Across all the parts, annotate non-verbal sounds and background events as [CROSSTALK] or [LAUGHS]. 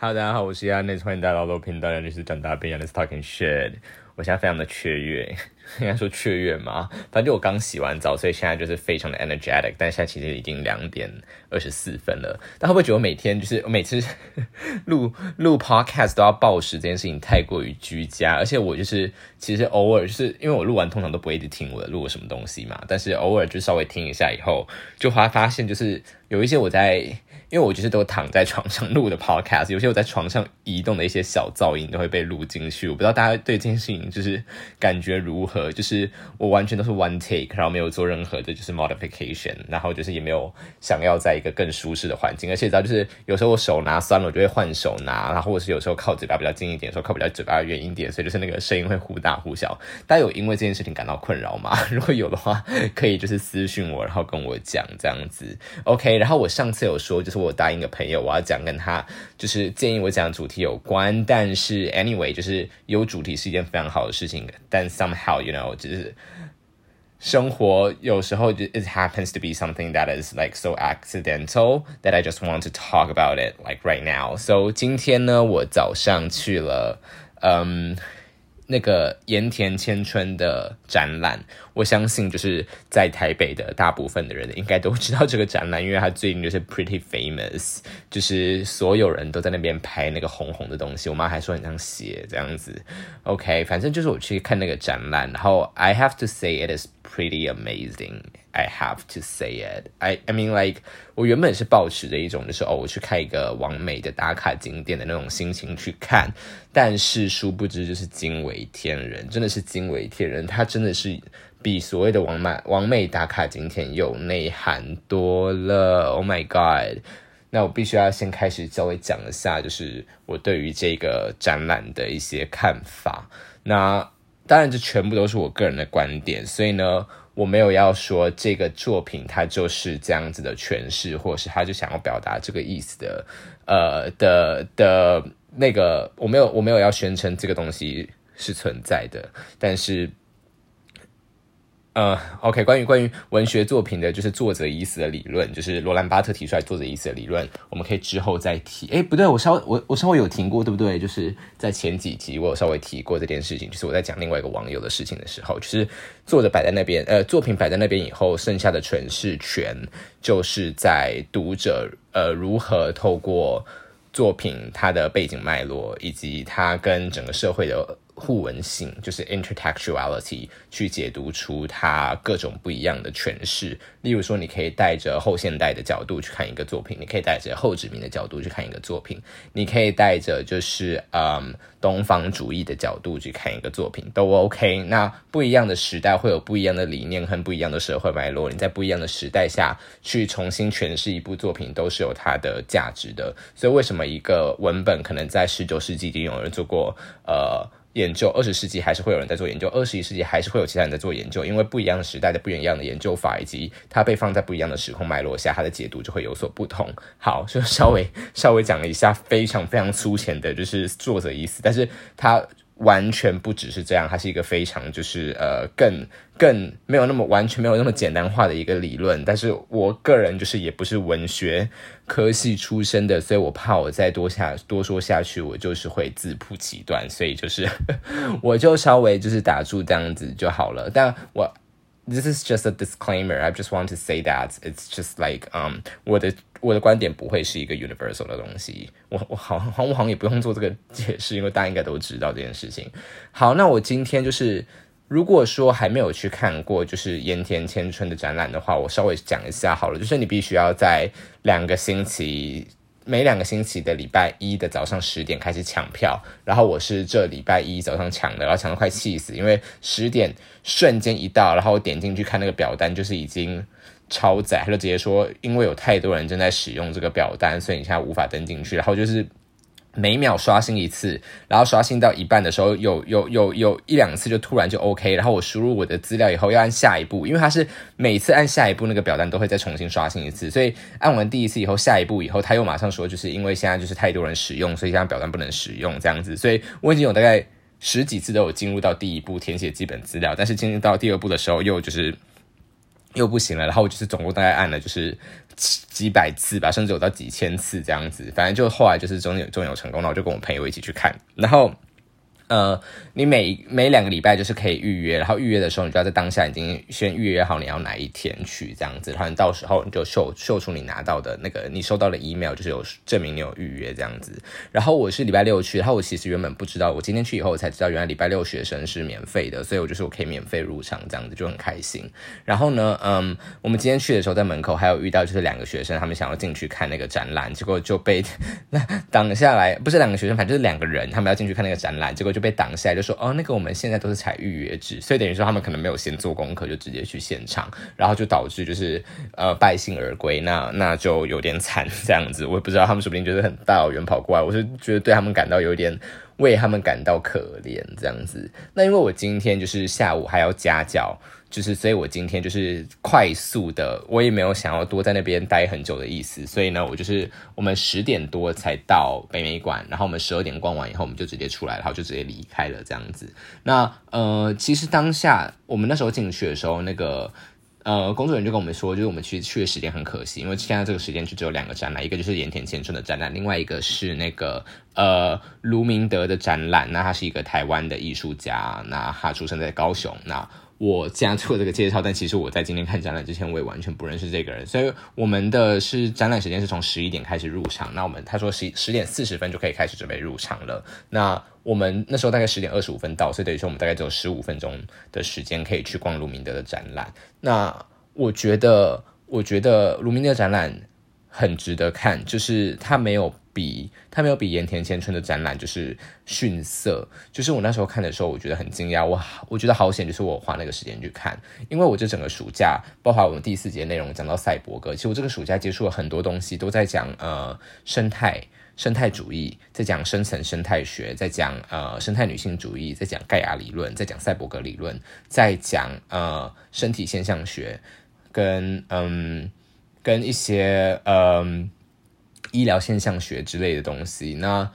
Hello，大家好，我是亚内，欢迎大家来到频道，这里是长大变样的 Talking Shit。我现在非常的雀跃，[LAUGHS] 应该说雀跃嘛？反正我刚洗完澡，所以现在就是非常的 energetic。但现在其实已经两点二十四分了。但会不会觉得我每天就是我每次 [LAUGHS] 录录 podcast 都要报时，这件事情太过于居家？而且我就是其实偶尔就是因为我录完通常都不会一直听我的录什么东西嘛，但是偶尔就稍微听一下以后，就会发现就是有一些我在。因为我就是都躺在床上录的 podcast，有些我在床上移动的一些小噪音都会被录进去。我不知道大家对这件事情就是感觉如何？就是我完全都是 one take，然后没有做任何的就是 modification，然后就是也没有想要在一个更舒适的环境。而且知道就是有时候我手拿酸了，我就会换手拿，然后或者是有时候靠嘴巴比较近一点，说靠比较嘴巴远一点，所以就是那个声音会忽大忽小。大家有因为这件事情感到困扰吗？[LAUGHS] 如果有的话，可以就是私信我，然后跟我讲这样子。OK，然后我上次有说就是。我答应个朋友，我要讲跟他就是建议我讲主题有关，但是 anyway 就是有主题是一件非常好的事情，但 somehow you know 就是生活有时候 it happens to be something that is like so accidental that I just want to talk about it like right now. So 今天呢，我早上去了，嗯。那个盐田千春的展览，我相信就是在台北的大部分的人应该都知道这个展览，因为它最近就是 pretty famous，就是所有人都在那边拍那个红红的东西。我妈还说很像血这样子。OK，反正就是我去看那个展览，然后 I have to say it is pretty amazing. I have to say it. I I mean like 我原本是抱持着一种就是哦，我去看一个完美的打卡景点的那种心情去看，但是殊不知就是惊为天人，真的是惊为天人。它真的是比所谓的完美完美打卡景点有内涵多了。Oh my god！那我必须要先开始稍微讲一下，就是我对于这个展览的一些看法。那当然这全部都是我个人的观点，所以呢。我没有要说这个作品它就是这样子的诠释，或是他就想要表达这个意思的，呃的的那个，我没有我没有要宣称这个东西是存在的，但是。呃，OK，关于关于文学作品的，就是作者意思的理论，就是罗兰巴特提出来作者意思的理论，我们可以之后再提。哎，不对，我稍微我我稍微有听过，对不对？就是在前几集我有稍微提过这件事情，就是我在讲另外一个网友的事情的时候，就是作者摆在那边，呃，作品摆在那边以后，剩下的诠释权就是在读者，呃，如何透过作品它的背景脉络，以及它跟整个社会的。互文性就是 intertextuality 去解读出它各种不一样的诠释。例如说，你可以带着后现代的角度去看一个作品，你可以带着后殖民的角度去看一个作品，你可以带着就是嗯东方主义的角度去看一个作品，都 OK。那不一样的时代会有不一样的理念和不一样的社会脉络，你在不一样的时代下去重新诠释一部作品，都是有它的价值的。所以，为什么一个文本可能在十九世纪已经有人做过呃？研究二十世纪还是会有人在做研究，二十一世纪还是会有其他人在做研究，因为不一样的时代的不一样的研究法，以及它被放在不一样的时空脉络下，它的解读就会有所不同。好，就 [LAUGHS] 稍微稍微讲了一下非常非常粗浅的，就是作者意思，但是他。完全不只是这样，它是一个非常就是呃更更没有那么完全没有那么简单化的一个理论。但是我个人就是也不是文学科系出身的，所以我怕我再多下多说下去，我就是会自曝其短，所以就是 [LAUGHS] 我就稍微就是打住这样子就好了。但我。This is just a disclaimer. I just want to say that it's just like um 我的我的观点不会是一个 universal 的东西。我我好好我好像也不用做这个解释，因为大家应该都知道这件事情。好，那我今天就是如果说还没有去看过就是盐田千春的展览的话，我稍微讲一下好了。就是你必须要在两个星期。每两个星期的礼拜一的早上十点开始抢票，然后我是这礼拜一早上抢的，然后抢的快气死，因为十点瞬间一到，然后我点进去看那个表单，就是已经超载，他就直接说，因为有太多人正在使用这个表单，所以你现在无法登进去，然后就是。每秒刷新一次，然后刷新到一半的时候，有有有有一两次就突然就 OK，然后我输入我的资料以后要按下一步，因为它是每次按下一步那个表单都会再重新刷新一次，所以按完第一次以后，下一步以后他又马上说，就是因为现在就是太多人使用，所以现在表单不能使用这样子，所以我已经有大概十几次都有进入到第一步填写基本资料，但是进入到第二步的时候又就是。又不行了，然后我就是总共大概按了就是几几百次吧，甚至有到几千次这样子，反正就后来就是终于终有成功，了我就跟我朋友一起去看，然后。呃，你每每两个礼拜就是可以预约，然后预约的时候，你就要在当下已经先预约好你要哪一天去这样子，然后你到时候你就秀秀出你拿到的那个你收到的 email，就是有证明你有预约这样子。然后我是礼拜六去，然后我其实原本不知道，我今天去以后我才知道，原来礼拜六学生是免费的，所以我就是我可以免费入场这样子，就很开心。然后呢，嗯，我们今天去的时候在门口还有遇到就是两个学生，他们想要进去看那个展览，结果就被 [LAUGHS] 那挡下来，不是两个学生，反正就是两个人，他们要进去看那个展览，结果就就被挡下来，就说。哦，那个我们现在都是采预约制，所以等于说他们可能没有先做功课，就直接去现场，然后就导致就是呃败兴而归，那那就有点惨这样子。我也不知道他们说不定觉得很大老远跑过来，我是觉得对他们感到有点为他们感到可怜这样子。那因为我今天就是下午还要家教。就是，所以我今天就是快速的，我也没有想要多在那边待很久的意思，所以呢，我就是我们十点多才到北美馆，然后我们十二点逛完以后，我们就直接出来，然后就直接离开了这样子。那呃，其实当下我们那时候进去的时候，那个呃工作人员就跟我们说，就是我们去去的时间很可惜，因为现在这个时间就只有两个展览，一个就是盐田千春的展览，另外一个是那个呃卢明德的展览。那他是一个台湾的艺术家，那他出生在高雄，那。我这样做这个介绍，但其实我在今天看展览之前，我也完全不认识这个人。所以我们的是展览时间是从十一点开始入场。那我们他说十十点四十分就可以开始准备入场了。那我们那时候大概十点二十五分到，所以等于说我们大概只有十五分钟的时间可以去逛卢明德的展览。那我觉得，我觉得卢明德展览很值得看，就是他没有。比他没有比盐田千春的展览就是逊色，就是我那时候看的时候，我觉得很惊讶，我我觉得好险，就是我花那个时间去看，因为我这整个暑假，包括我们第四节内容讲到赛博格，其实我这个暑假接触了很多东西，都在讲呃生态生态主义，在讲深层生态学，在讲呃生态女性主义，在讲盖亚理论，在讲赛博格理论，在讲呃身体现象学，跟嗯跟一些嗯。医疗现象学之类的东西，那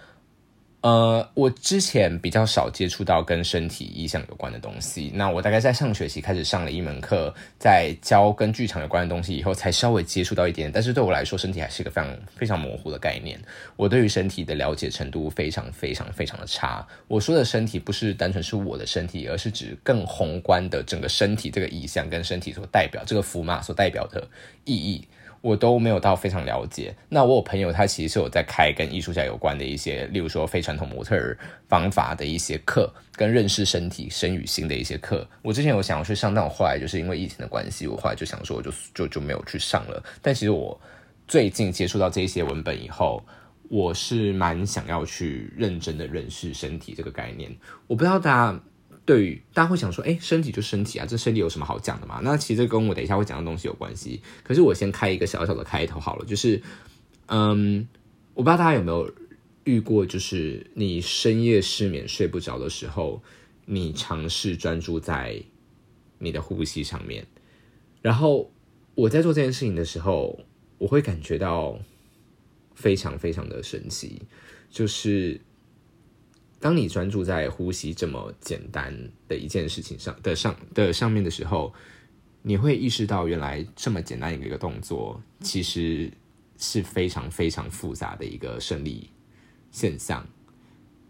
呃，我之前比较少接触到跟身体意象有关的东西。那我大概在上学期开始上了一门课，在教跟剧场有关的东西以后，才稍微接触到一点。但是对我来说，身体还是一个非常非常模糊的概念。我对于身体的了解程度非常非常非常的差。我说的身体不是单纯是我的身体，而是指更宏观的整个身体这个意象跟身体所代表这个符码所代表的意义。我都没有到非常了解。那我有朋友，他其实是有在开跟艺术家有关的一些，例如说非传统模特儿方法的一些课，跟认识身体、身与心的一些课。我之前有想要去上，但我后来就是因为疫情的关系，我后来就想说，我就就就没有去上了。但其实我最近接触到这些文本以后，我是蛮想要去认真的认识身体这个概念。我不知道大家。对于大家会想说，哎，身体就身体啊，这身体有什么好讲的嘛？那其实跟我等一下会讲的东西有关系。可是我先开一个小小的开头好了，就是，嗯，我不知道大家有没有遇过，就是你深夜失眠睡不着的时候，你尝试专注在你的呼吸上面，然后我在做这件事情的时候，我会感觉到非常非常的神奇，就是。当你专注在呼吸这么简单的一件事情上的上的上面的时候，你会意识到原来这么简单一个一个动作，其实是非常非常复杂的一个生理现象。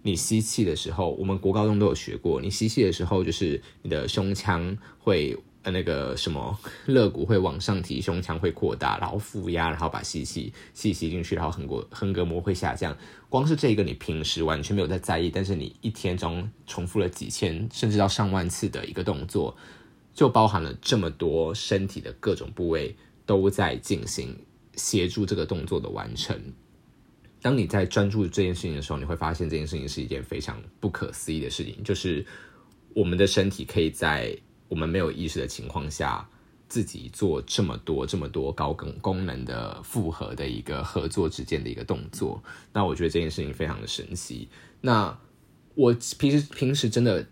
你吸气的时候，我们国高中都有学过，你吸气的时候就是你的胸腔会。呃，那个什么肋骨会往上提，胸腔会扩大，然后负压，然后把吸气气吸进去，然后横膈横膈膜会下降。光是这个，你平时完全没有在在意，但是你一天中重复了几千甚至到上万次的一个动作，就包含了这么多身体的各种部位都在进行协助这个动作的完成。当你在专注这件事情的时候，你会发现这件事情是一件非常不可思议的事情，就是我们的身体可以在。我们没有意识的情况下，自己做这么多、这么多高功功能的复合的一个合作之间的一个动作，那我觉得这件事情非常的神奇。那我平时平时真的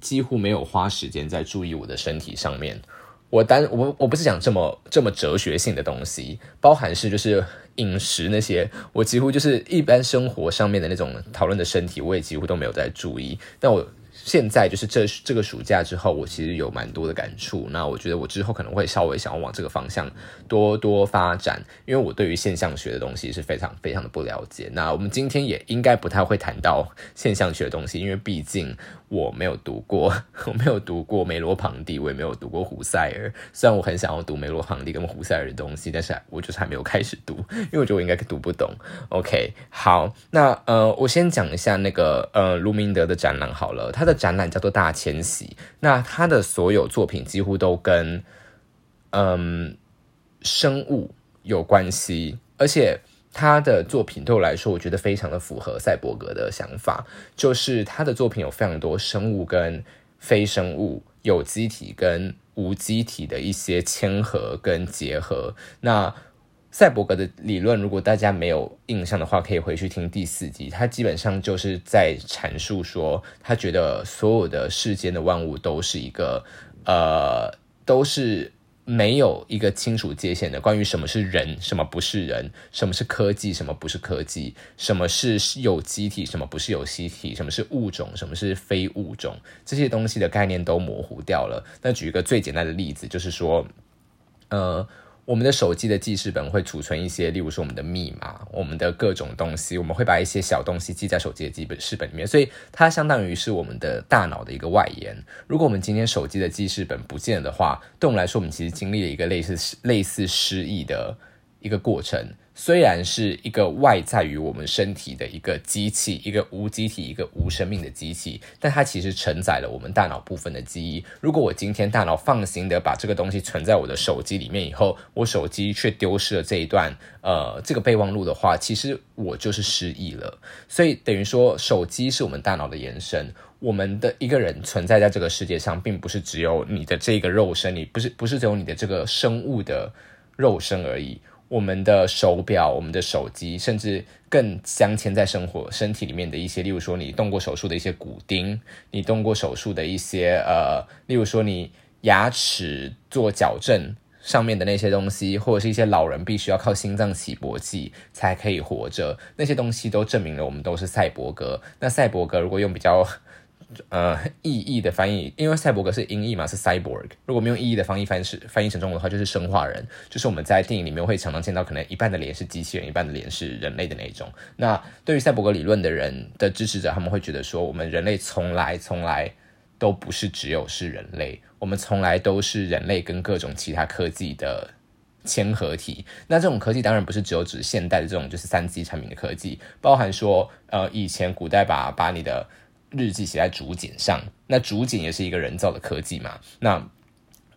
几乎没有花时间在注意我的身体上面。我单我我不是讲这么这么哲学性的东西，包含是就是饮食那些，我几乎就是一般生活上面的那种讨论的身体，我也几乎都没有在注意。但我。现在就是这这个暑假之后，我其实有蛮多的感触。那我觉得我之后可能会稍微想要往这个方向多多发展，因为我对于现象学的东西是非常非常的不了解。那我们今天也应该不太会谈到现象学的东西，因为毕竟我没有读过，[LAUGHS] 我没有读过梅罗庞蒂，我也没有读过胡塞尔。虽然我很想要读梅罗庞蒂跟胡塞尔的东西，但是我就是还没有开始读，因为我觉得我应该读不懂。OK，好，那呃，我先讲一下那个呃卢明德的展览好了，他的展览叫做大迁徙，那他的所有作品几乎都跟嗯生物有关系，而且他的作品对我来说，我觉得非常的符合赛博格的想法，就是他的作品有非常多生物跟非生物、有机体跟无机体的一些嵌合跟结合，那。赛博格的理论，如果大家没有印象的话，可以回去听第四集。他基本上就是在阐述说，他觉得所有的世间的万物都是一个呃，都是没有一个清楚界限的。关于什么是人，什么不是人，什么是科技，什么不是科技，什么是有机体，什么不是有机体，什么是物种，什么是非物种，这些东西的概念都模糊掉了。那举一个最简单的例子，就是说，呃。我们的手机的记事本会储存一些，例如说我们的密码、我们的各种东西，我们会把一些小东西记在手机的记本事本里面，所以它相当于是我们的大脑的一个外延。如果我们今天手机的记事本不见了的话，对我们来说，我们其实经历了一个类似类似失忆的一个过程。虽然是一个外在于我们身体的一个机器，一个无机体，一个无生命的机器，但它其实承载了我们大脑部分的记忆。如果我今天大脑放心的把这个东西存在我的手机里面以后，我手机却丢失了这一段呃这个备忘录的话，其实我就是失忆了。所以等于说，手机是我们大脑的延伸。我们的一个人存在在这个世界上，并不是只有你的这个肉身，你不是不是只有你的这个生物的肉身而已。我们的手表、我们的手机，甚至更镶嵌在生活身体里面的一些，例如说你动过手术的一些骨钉，你动过手术的一些呃，例如说你牙齿做矫正上面的那些东西，或者是一些老人必须要靠心脏起搏器才可以活着，那些东西都证明了我们都是赛博格。那赛博格如果用比较。呃，意义的翻译，因为赛博格是音译嘛，是 cyborg。如果没有意义的翻译翻是翻译成中文的话，就是生化人，就是我们在电影里面会常常见到，可能一半的脸是机器人，一半的脸是人类的那种。那对于赛博格理论的人的支持者，他们会觉得说，我们人类从来从来都不是只有是人类，我们从来都是人类跟各种其他科技的嵌合体。那这种科技当然不是只有指现代的这种就是三 G 产品的科技，包含说，呃，以前古代把把你的日记写在竹简上，那竹简也是一个人造的科技嘛？那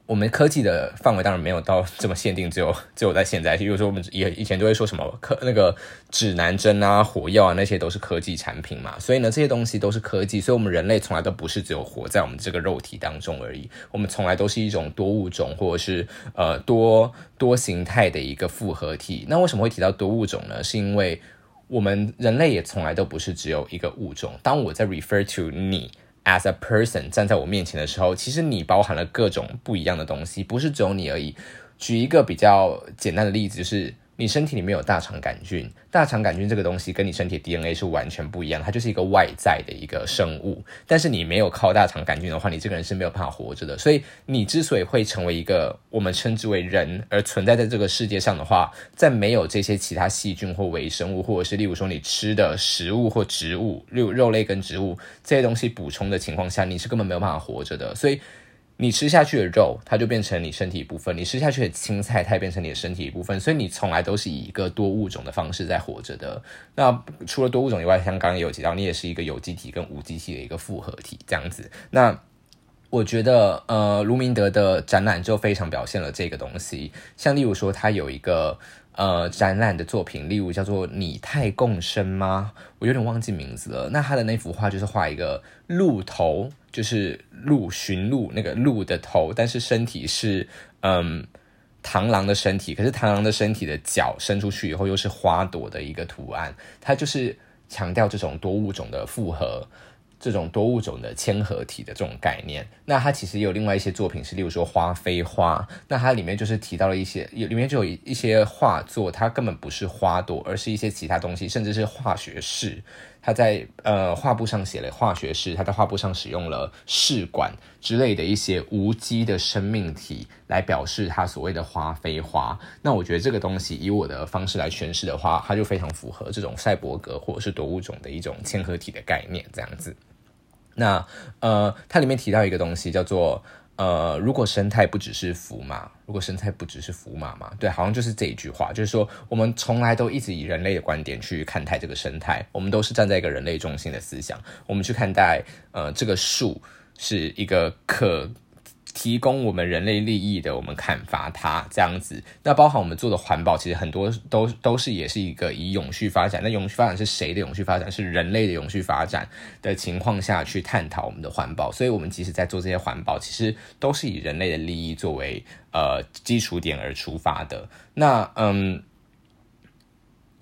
我们科技的范围当然没有到这么限定，只有 [LAUGHS] 只有在现在。比如说，我们也以前都会说什么科那个指南针啊、火药啊，那些都是科技产品嘛。所以呢，这些东西都是科技。所以，我们人类从来都不是只有活在我们这个肉体当中而已。我们从来都是一种多物种或者是呃多多形态的一个复合体。那为什么会提到多物种呢？是因为我们人类也从来都不是只有一个物种。当我在 refer to 你 as a person 站在我面前的时候，其实你包含了各种不一样的东西，不是只有你而已。举一个比较简单的例子，就是。你身体里面有大肠杆菌，大肠杆菌这个东西跟你身体 DNA 是完全不一样，它就是一个外在的一个生物。但是你没有靠大肠杆菌的话，你这个人是没有办法活着的。所以你之所以会成为一个我们称之为人而存在在这个世界上的话，在没有这些其他细菌或微生物，或者是例如说你吃的食物或植物，例如肉类跟植物这些东西补充的情况下，你是根本没有办法活着的。所以。你吃下去的肉，它就变成你身体一部分；你吃下去的青菜，它也变成你的身体一部分。所以你从来都是以一个多物种的方式在活着的。那除了多物种以外，像刚刚有提到，你也是一个有机体跟无机体的一个复合体，这样子。那我觉得，呃，卢明德的展览就非常表现了这个东西。像例如说，他有一个。呃，展览的作品，例如叫做“拟态共生”吗？我有点忘记名字了。那他的那幅画就是画一个鹿头，就是鹿驯鹿那个鹿的头，但是身体是嗯螳螂的身体，可是螳螂的身体的脚伸出去以后又是花朵的一个图案。它就是强调这种多物种的复合。这种多物种的嵌合体的这种概念。那它其实也有另外一些作品是，例如说花非花，那它里面就是提到了一些，有里面就有一些画作，它根本不是花朵，而是一些其他东西，甚至是化学式。他在呃画布上写了化学式，他在画布上使用了试管之类的一些无机的生命体来表示他所谓的花非花。那我觉得这个东西以我的方式来诠释的话，它就非常符合这种赛博格或者是多物种的一种嵌合体的概念，这样子。那呃，它里面提到一个东西叫做。呃，如果生态不只是福嘛，如果生态不只是福马嘛，对，好像就是这一句话，就是说我们从来都一直以人类的观点去看待这个生态，我们都是站在一个人类中心的思想，我们去看待呃这个树是一个可。提供我们人类利益的，我们砍伐它这样子。那包含我们做的环保，其实很多都都是也是一个以永续发展。那永续发展是谁的永续发展？是人类的永续发展的情况下去探讨我们的环保。所以，我们即使在做这些环保，其实都是以人类的利益作为呃基础点而出发的。那嗯。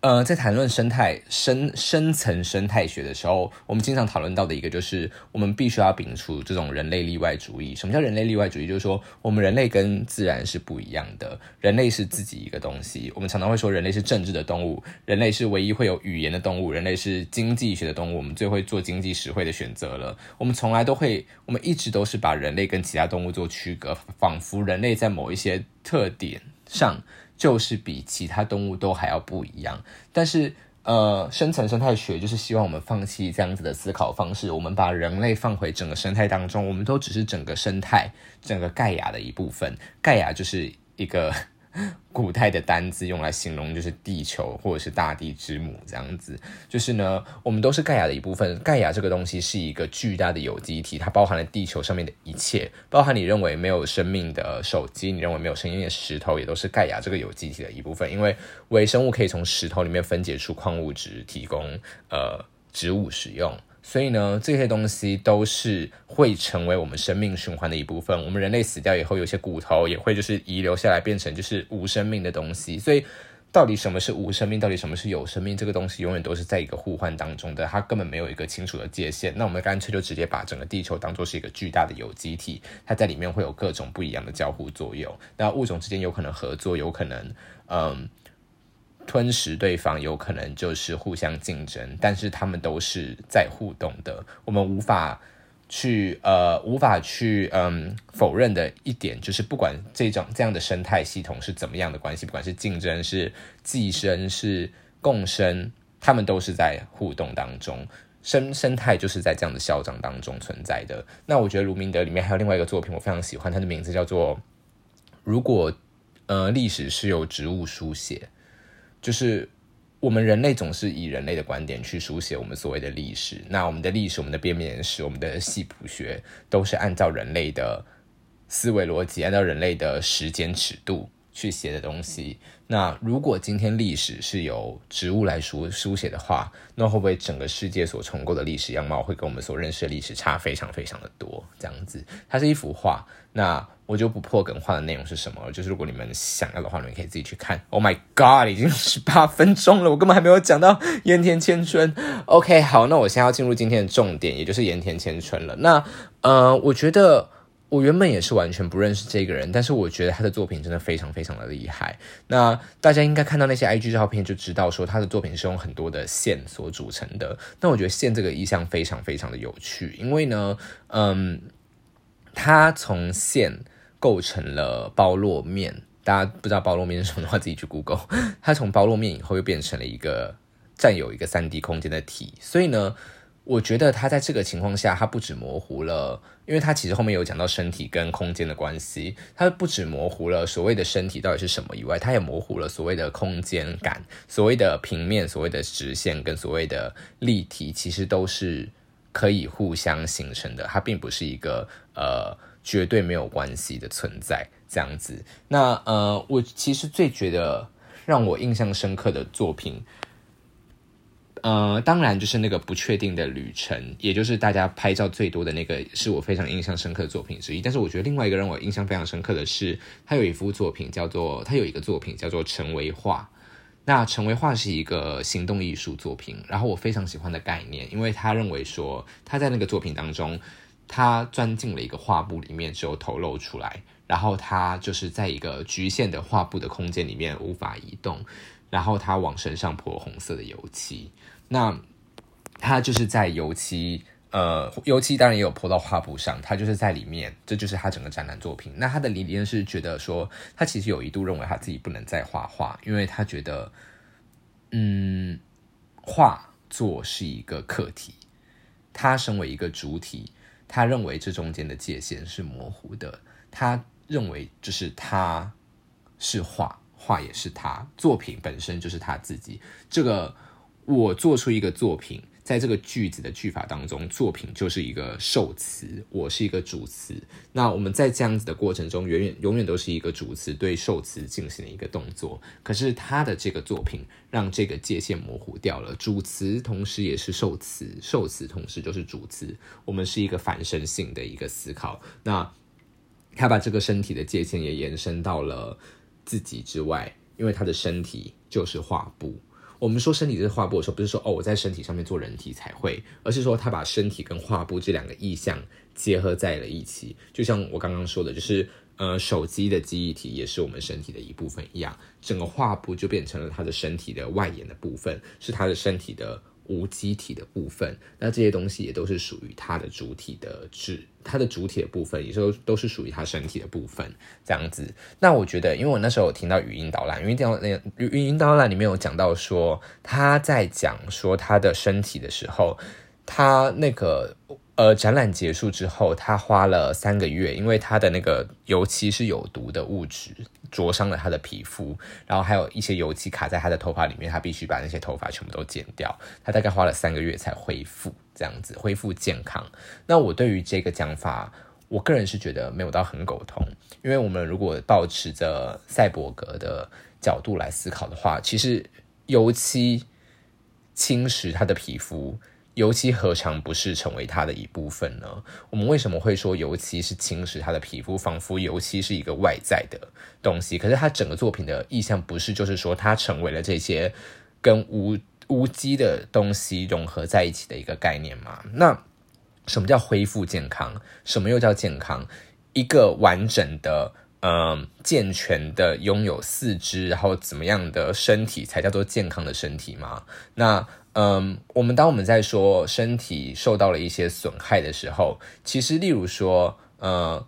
呃，在谈论生态深深层生态学的时候，我们经常讨论到的一个就是，我们必须要摒除这种人类例外主义。什么叫人类例外主义？就是说，我们人类跟自然是不一样的，人类是自己一个东西。我们常常会说，人类是政治的动物，人类是唯一会有语言的动物，人类是经济学的动物，我们最会做经济实惠的选择了。我们从来都会，我们一直都是把人类跟其他动物做区隔，仿佛人类在某一些特点上。就是比其他动物都还要不一样，但是呃，深层生态学就是希望我们放弃这样子的思考方式，我们把人类放回整个生态当中，我们都只是整个生态、整个盖亚的一部分，盖亚就是一个。[LAUGHS] 古代的单字用来形容就是地球或者是大地之母这样子，就是呢，我们都是盖亚的一部分。盖亚这个东西是一个巨大的有机体，它包含了地球上面的一切，包含你认为没有生命的手机，你认为没有生命的石头，也都是盖亚这个有机体的一部分。因为微生物可以从石头里面分解出矿物质，提供呃植物使用。所以呢，这些东西都是会成为我们生命循环的一部分。我们人类死掉以后，有些骨头也会就是遗留下来，变成就是无生命的东西。所以，到底什么是无生命？到底什么是有生命？这个东西永远都是在一个互换当中的，它根本没有一个清楚的界限。那我们干脆就直接把整个地球当做是一个巨大的有机体，它在里面会有各种不一样的交互作用。那物种之间有可能合作，有可能嗯。吞食对方有可能就是互相竞争，但是他们都是在互动的。我们无法去呃无法去嗯否认的一点就是，不管这种这样的生态系统是怎么样的关系，不管是竞争是寄生是共生，他们都是在互动当中。生生态就是在这样的消长当中存在的。那我觉得卢明德里面还有另外一个作品，我非常喜欢，它的名字叫做《如果呃历史是由植物书写》。就是我们人类总是以人类的观点去书写我们所谓的历史，那我们的历史、我们的编年史、我们的系谱学，都是按照人类的思维逻辑，按照人类的时间尺度去写的东西。那如果今天历史是由植物来书书写的话，那会不会整个世界所重构的历史样貌会跟我们所认识的历史差非常非常的多？这样子，它是一幅画，那。我就不破梗，画的内容是什么？就是如果你们想要的话，你们可以自己去看。Oh my god，已经十八分钟了，我根本还没有讲到盐田千春。OK，好，那我现在要进入今天的重点，也就是盐田千春了。那呃，我觉得我原本也是完全不认识这个人，但是我觉得他的作品真的非常非常的厉害。那大家应该看到那些 IG 照片就知道，说他的作品是用很多的线所组成的。那我觉得线这个意象非常非常的有趣，因为呢，嗯，他从线。构成了包络面，大家不知道包络面是什么的话，自己去 Google。[LAUGHS] 他从包络面以后又变成了一个占有一个三 D 空间的体，所以呢，我觉得他在这个情况下，他不止模糊了，因为他其实后面有讲到身体跟空间的关系，他不止模糊了所谓的身体到底是什么以外，他也模糊了所谓的空间感，所谓的平面、所谓的直线跟所谓的立体，其实都是可以互相形成的，它并不是一个呃。绝对没有关系的存在，这样子。那呃，我其实最觉得让我印象深刻的作品，呃，当然就是那个不确定的旅程，也就是大家拍照最多的那个，是我非常印象深刻的作品之一。但是我觉得另外一个让我印象非常深刻的是，他有一幅作品叫做，他有一个作品叫做《成为画》。那成为画是一个行动艺术作品，然后我非常喜欢的概念，因为他认为说他在那个作品当中，他钻进了一个画布里面，只有头露出来，然后他就是在一个局限的画布的空间里面无法移动，然后他往身上泼红色的油漆，那他就是在油漆。呃，油漆当然也有泼到画布上，他就是在里面，这就是他整个展览作品。那他的理念是觉得说，他其实有一度认为他自己不能再画画，因为他觉得，嗯，画作是一个课题，他身为一个主体，他认为这中间的界限是模糊的，他认为就是他是画，画也是他，作品本身就是他自己。这个我做出一个作品。在这个句子的句法当中，作品就是一个受词，我是一个主词。那我们在这样子的过程中，永远永远都是一个主词对受词进行的一个动作。可是他的这个作品让这个界限模糊掉了，主词同时也是受词，受词同时就是主词。我们是一个反身性的一个思考。那他把这个身体的界限也延伸到了自己之外，因为他的身体就是画布。我们说身体是画布的时候，不是说哦我在身体上面做人体彩绘，而是说他把身体跟画布这两个意象结合在了一起，就像我刚刚说的，就是呃手机的记忆体也是我们身体的一部分一样，整个画布就变成了他的身体的外延的部分，是他的身体的。无机体的部分，那这些东西也都是属于它的主体的质，它的主体的部分，也都都是属于它身体的部分，这样子。那我觉得，因为我那时候有听到语音导览，语音导览语音导览里面有讲到说，他在讲说他的身体的时候，他那个。呃，展览结束之后，他花了三个月，因为他的那个油漆是有毒的物质，灼伤了他的皮肤，然后还有一些油漆卡在他的头发里面，他必须把那些头发全部都剪掉。他大概花了三个月才恢复，这样子恢复健康。那我对于这个讲法，我个人是觉得没有到很苟同，因为我们如果保持着赛博格的角度来思考的话，其实油漆侵蚀他的皮肤。油漆何尝不是成为它的一部分呢？我们为什么会说油漆是侵蚀他的皮肤，仿佛油漆是一个外在的东西？可是他整个作品的意向不是，就是说它成为了这些跟无无机的东西融合在一起的一个概念吗？那什么叫恢复健康？什么又叫健康？一个完整的、嗯健全的拥有四肢，然后怎么样的身体才叫做健康的身体吗？那？嗯，我们当我们在说身体受到了一些损害的时候，其实例如说，嗯。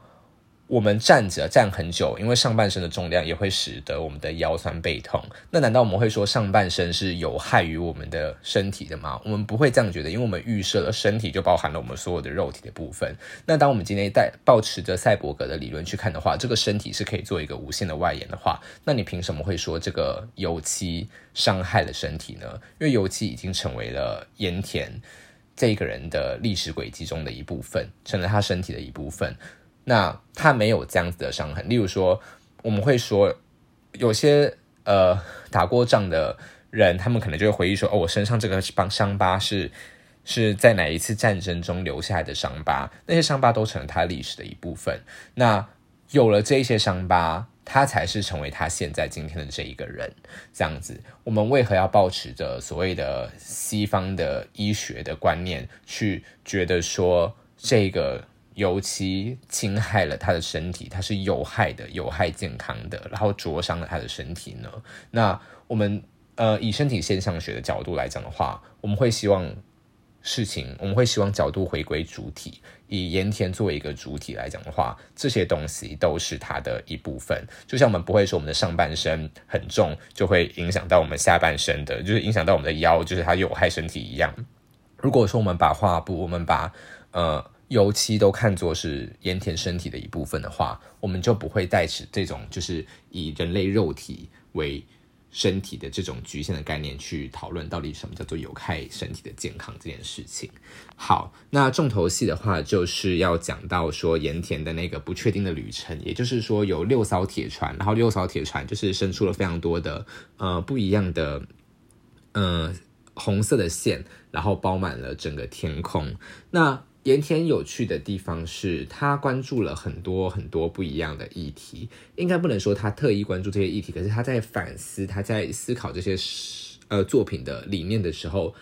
我们站着站很久，因为上半身的重量也会使得我们的腰酸背痛。那难道我们会说上半身是有害于我们的身体的吗？我们不会这样觉得，因为我们预设了身体就包含了我们所有的肉体的部分。那当我们今天带保持着赛博格的理论去看的话，这个身体是可以做一个无限的外延的话，那你凭什么会说这个油漆伤害了身体呢？因为油漆已经成为了盐田这个人的历史轨迹中的一部分，成了他身体的一部分。那他没有这样子的伤痕，例如说，我们会说，有些呃打过仗的人，他们可能就会回忆说，哦，我身上这个伤伤疤是是在哪一次战争中留下来的伤疤，那些伤疤都成了他历史的一部分。那有了这些伤疤，他才是成为他现在今天的这一个人。这样子，我们为何要保持着所谓的西方的医学的观念，去觉得说这个？油漆侵害了他的身体，它是有害的，有害健康的，然后灼伤了他的身体呢？那我们呃以身体现象学的角度来讲的话，我们会希望事情，我们会希望角度回归主体，以盐田作为一个主体来讲的话，这些东西都是它的一部分。就像我们不会说我们的上半身很重，就会影响到我们下半身的，就是影响到我们的腰，就是它有害身体一样。如果说我们把画布，我们把呃。油漆都看作是盐田身体的一部分的话，我们就不会带持这种就是以人类肉体为身体的这种局限的概念去讨论到底什么叫做有害身体的健康这件事情。好，那重头戏的话就是要讲到说盐田的那个不确定的旅程，也就是说有六艘铁船，然后六艘铁船就是伸出了非常多的呃不一样的呃红色的线，然后包满了整个天空。那盐田有趣的地方是，他关注了很多很多不一样的议题。应该不能说他特意关注这些议题，可是他在反思，他在思考这些呃作品的理念的时候，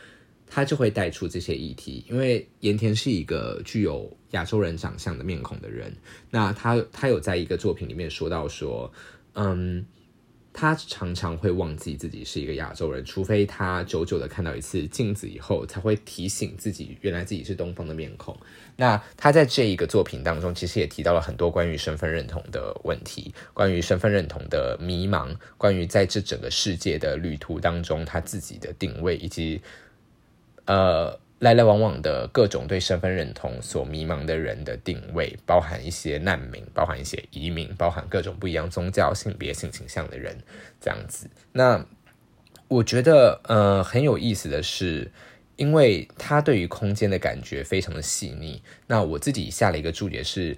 他就会带出这些议题。因为盐田是一个具有亚洲人长相的面孔的人，那他他有在一个作品里面说到说，嗯。他常常会忘记自己是一个亚洲人，除非他久久的看到一次镜子以后，才会提醒自己，原来自己是东方的面孔。那他在这一个作品当中，其实也提到了很多关于身份认同的问题，关于身份认同的迷茫，关于在这整个世界的旅途当中，他自己的定位，以及呃。来来往往的各种对身份认同所迷茫的人的定位，包含一些难民，包含一些移民，包含各种不一样宗教、性别、性倾向的人，这样子。那我觉得，呃，很有意思的是，因为他对于空间的感觉非常的细腻。那我自己下了一个注解是，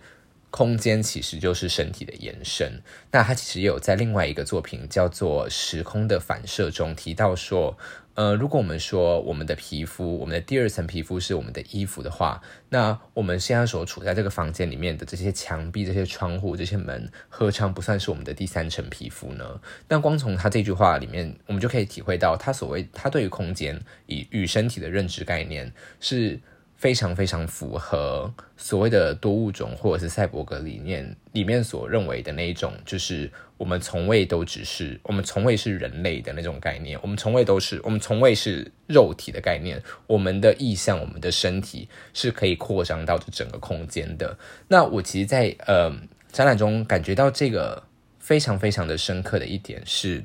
空间其实就是身体的延伸。那他其实也有在另外一个作品叫做《时空的反射》中提到说。呃，如果我们说我们的皮肤，我们的第二层皮肤是我们的衣服的话，那我们现在所处在这个房间里面的这些墙壁、这些窗户、这些门，何尝不算是我们的第三层皮肤呢？那光从他这句话里面，我们就可以体会到，他所谓他对于空间以与身体的认知概念是。非常非常符合所谓的多物种或者是赛博格理念里面所认为的那一种，就是我们从未都只是我们从未是人类的那种概念，我们从未都是我们从未是肉体的概念，我们的意向，我们的身体是可以扩张到这整个空间的。那我其实，在呃展览中感觉到这个非常非常的深刻的一点是。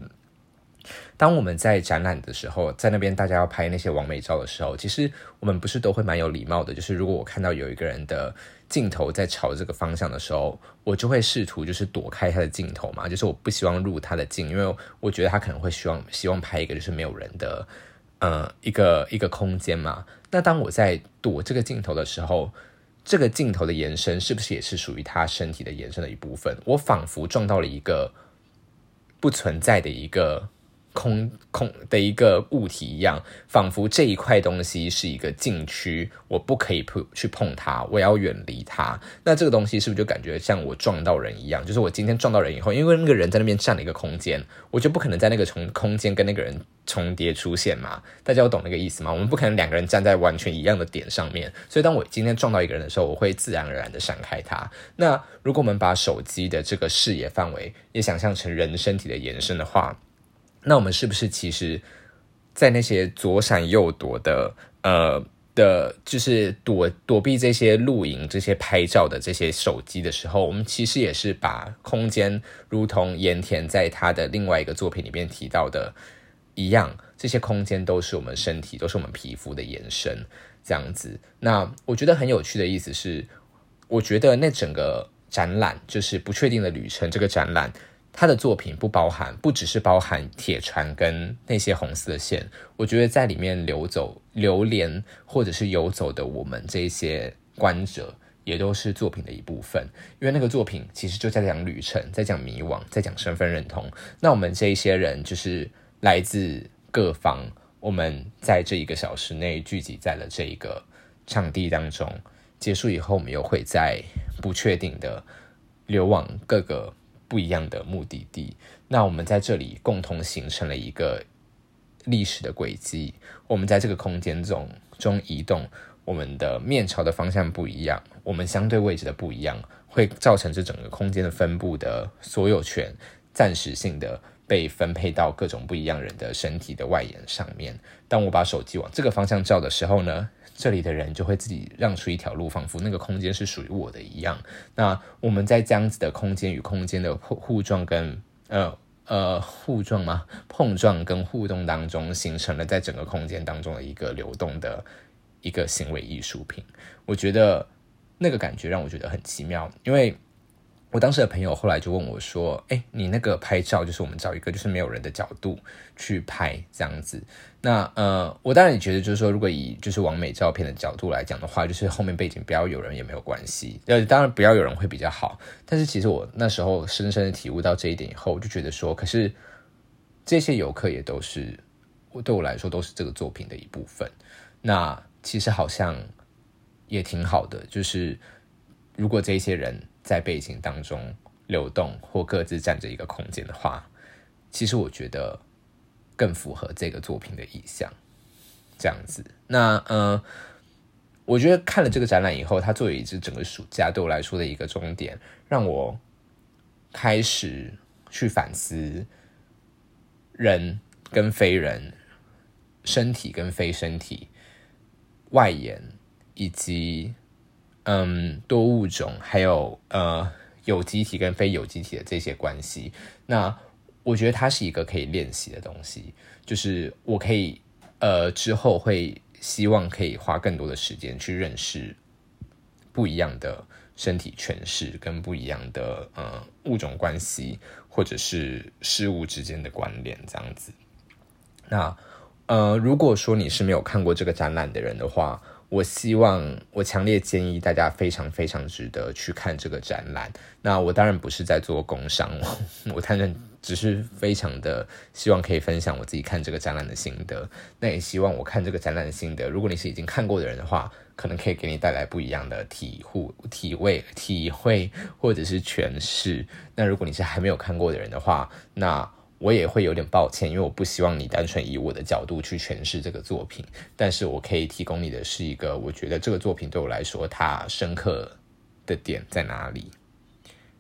当我们在展览的时候，在那边大家要拍那些完美照的时候，其实我们不是都会蛮有礼貌的。就是如果我看到有一个人的镜头在朝这个方向的时候，我就会试图就是躲开他的镜头嘛，就是我不希望入他的镜，因为我觉得他可能会希望希望拍一个就是没有人的呃一个一个空间嘛。那当我在躲这个镜头的时候，这个镜头的延伸是不是也是属于他身体的延伸的一部分？我仿佛撞到了一个不存在的一个。空空的一个物体一样，仿佛这一块东西是一个禁区，我不可以碰去碰它，我要远离它。那这个东西是不是就感觉像我撞到人一样？就是我今天撞到人以后，因为那个人在那边占了一个空间，我就不可能在那个重空间跟那个人重叠出现嘛？大家有懂那个意思吗？我们不可能两个人站在完全一样的点上面，所以当我今天撞到一个人的时候，我会自然而然的闪开他。那如果我们把手机的这个视野范围也想象成人身体的延伸的话，那我们是不是其实，在那些左闪右躲的，呃的，就是躲躲避这些露营、这些拍照的这些手机的时候，我们其实也是把空间，如同盐田在他的另外一个作品里面提到的一样，这些空间都是我们身体，都是我们皮肤的延伸，这样子。那我觉得很有趣的意思是，我觉得那整个展览就是不确定的旅程，这个展览。他的作品不包含，不只是包含铁船跟那些红色的线。我觉得在里面流走、流连或者是游走的我们这些观者，也都是作品的一部分。因为那个作品其实就在讲旅程，在讲迷惘，在讲身份认同。那我们这一些人就是来自各方，我们在这一个小时内聚集在了这一个场地当中。结束以后，我们又会在不确定的流往各个。不一样的目的地，那我们在这里共同形成了一个历史的轨迹。我们在这个空间中中移动，我们的面朝的方向不一样，我们相对位置的不一样，会造成这整个空间的分布的所有权暂时性的被分配到各种不一样人的身体的外延上面。当我把手机往这个方向照的时候呢？这里的人就会自己让出一条路，仿佛那个空间是属于我的一样。那我们在这样子的空间与空间的互互撞跟呃呃互撞吗？碰撞跟互动当中，形成了在整个空间当中的一个流动的一个行为艺术品。我觉得那个感觉让我觉得很奇妙，因为。我当时的朋友后来就问我说：“哎，你那个拍照就是我们找一个就是没有人的角度去拍这样子。那呃，我当然也觉得就是说，如果以就是完美照片的角度来讲的话，就是后面背景不要有人也没有关系。呃，当然不要有人会比较好。但是其实我那时候深深的体悟到这一点以后，我就觉得说，可是这些游客也都是我对我来说都是这个作品的一部分。那其实好像也挺好的。就是如果这些人在背景当中流动或各自占着一个空间的话，其实我觉得更符合这个作品的意象。这样子，那呃，我觉得看了这个展览以后，它作为一支整个暑假对我来说的一个终点，让我开始去反思人跟非人、身体跟非身体、外延以及嗯多物种，还有呃有机体跟非有机体的这些关系。那我觉得它是一个可以练习的东西，就是我可以。呃，之后会希望可以花更多的时间去认识不一样的身体诠释，跟不一样的呃物种关系，或者是事物之间的关联这样子。那呃，如果说你是没有看过这个展览的人的话，我希望我强烈建议大家非常非常值得去看这个展览。那我当然不是在做工商，我 [LAUGHS] 当然。只是非常的希望可以分享我自己看这个展览的心得，那也希望我看这个展览的心得，如果你是已经看过的人的话，可能可以给你带来不一样的体悟、体味、体会或者是诠释。那如果你是还没有看过的人的话，那我也会有点抱歉，因为我不希望你单纯以我的角度去诠释这个作品，但是我可以提供你的是一个，我觉得这个作品对我来说它深刻的点在哪里。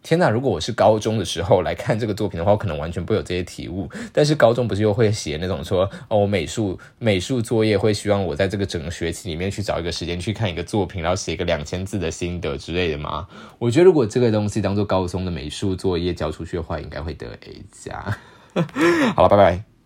天呐！如果我是高中的时候来看这个作品的话，我可能完全不有这些体悟。但是高中不是又会写那种说哦，美术美术作业会希望我在这个整个学期里面去找一个时间去看一个作品，然后写一个两千字的心得之类的吗？我觉得如果这个东西当做高中的美术作业交出去的话，应该会得 A 加。好了，拜拜。